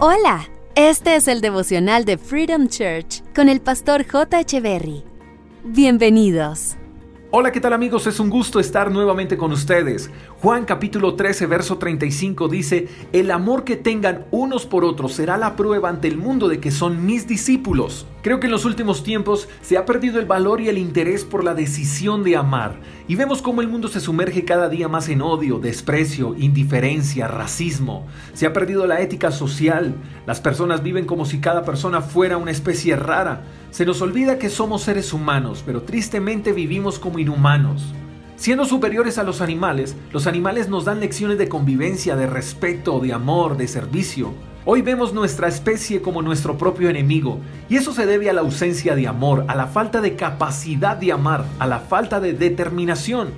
Hola, este es el devocional de Freedom Church con el pastor J. Echeverry. Bienvenidos. Hola, ¿qué tal amigos? Es un gusto estar nuevamente con ustedes. Juan capítulo 13, verso 35 dice, El amor que tengan unos por otros será la prueba ante el mundo de que son mis discípulos. Creo que en los últimos tiempos se ha perdido el valor y el interés por la decisión de amar, y vemos cómo el mundo se sumerge cada día más en odio, desprecio, indiferencia, racismo. Se ha perdido la ética social, las personas viven como si cada persona fuera una especie rara. Se nos olvida que somos seres humanos, pero tristemente vivimos como inhumanos. Siendo superiores a los animales, los animales nos dan lecciones de convivencia, de respeto, de amor, de servicio. Hoy vemos nuestra especie como nuestro propio enemigo, y eso se debe a la ausencia de amor, a la falta de capacidad de amar, a la falta de determinación.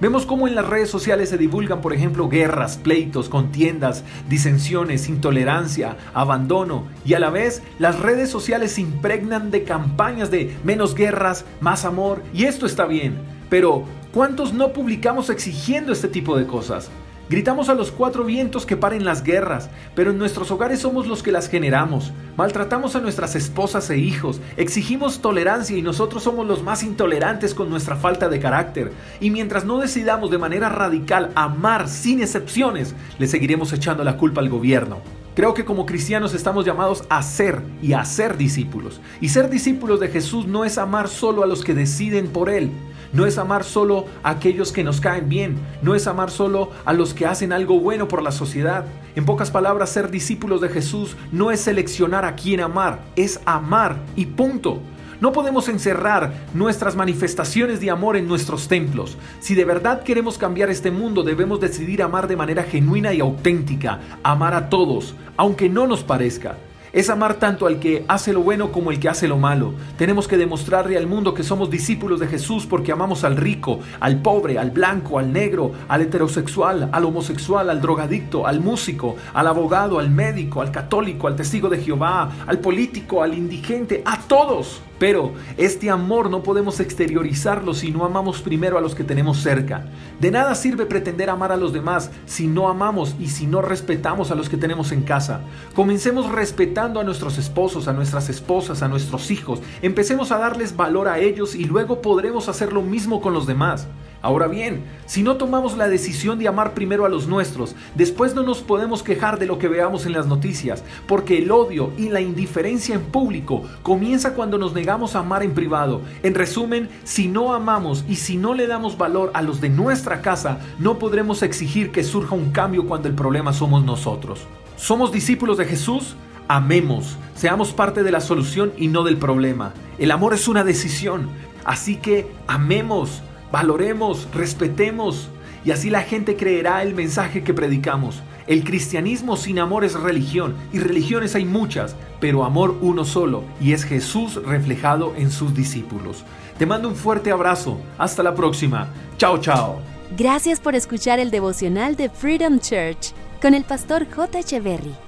Vemos cómo en las redes sociales se divulgan, por ejemplo, guerras, pleitos, contiendas, disensiones, intolerancia, abandono y a la vez las redes sociales se impregnan de campañas de menos guerras, más amor y esto está bien. Pero, ¿cuántos no publicamos exigiendo este tipo de cosas? Gritamos a los cuatro vientos que paren las guerras, pero en nuestros hogares somos los que las generamos. Maltratamos a nuestras esposas e hijos, exigimos tolerancia y nosotros somos los más intolerantes con nuestra falta de carácter. Y mientras no decidamos de manera radical amar sin excepciones, le seguiremos echando la culpa al gobierno. Creo que como cristianos estamos llamados a ser y a ser discípulos. Y ser discípulos de Jesús no es amar solo a los que deciden por Él, no es amar solo a aquellos que nos caen bien, no es amar solo a los que hacen algo bueno por la sociedad. En pocas palabras, ser discípulos de Jesús no es seleccionar a quién amar, es amar y punto. No podemos encerrar nuestras manifestaciones de amor en nuestros templos. Si de verdad queremos cambiar este mundo, debemos decidir amar de manera genuina y auténtica, amar a todos, aunque no nos parezca. Es amar tanto al que hace lo bueno como el que hace lo malo. Tenemos que demostrarle al mundo que somos discípulos de Jesús porque amamos al rico, al pobre, al blanco, al negro, al heterosexual, al homosexual, al drogadicto, al músico, al abogado, al médico, al católico, al testigo de Jehová, al político, al indigente, a todos. Pero este amor no podemos exteriorizarlo si no amamos primero a los que tenemos cerca. De nada sirve pretender amar a los demás si no amamos y si no respetamos a los que tenemos en casa. Comencemos respetando a nuestros esposos, a nuestras esposas, a nuestros hijos. Empecemos a darles valor a ellos y luego podremos hacer lo mismo con los demás. Ahora bien, si no tomamos la decisión de amar primero a los nuestros, después no nos podemos quejar de lo que veamos en las noticias, porque el odio y la indiferencia en público comienza cuando nos negamos a amar en privado. En resumen, si no amamos y si no le damos valor a los de nuestra casa, no podremos exigir que surja un cambio cuando el problema somos nosotros. ¿Somos discípulos de Jesús? Amemos, seamos parte de la solución y no del problema. El amor es una decisión, así que amemos valoremos, respetemos, y así la gente creerá el mensaje que predicamos. El cristianismo sin amor es religión, y religiones hay muchas, pero amor uno solo, y es Jesús reflejado en sus discípulos. Te mando un fuerte abrazo, hasta la próxima, chao chao. Gracias por escuchar el devocional de Freedom Church con el pastor J. Echeverry.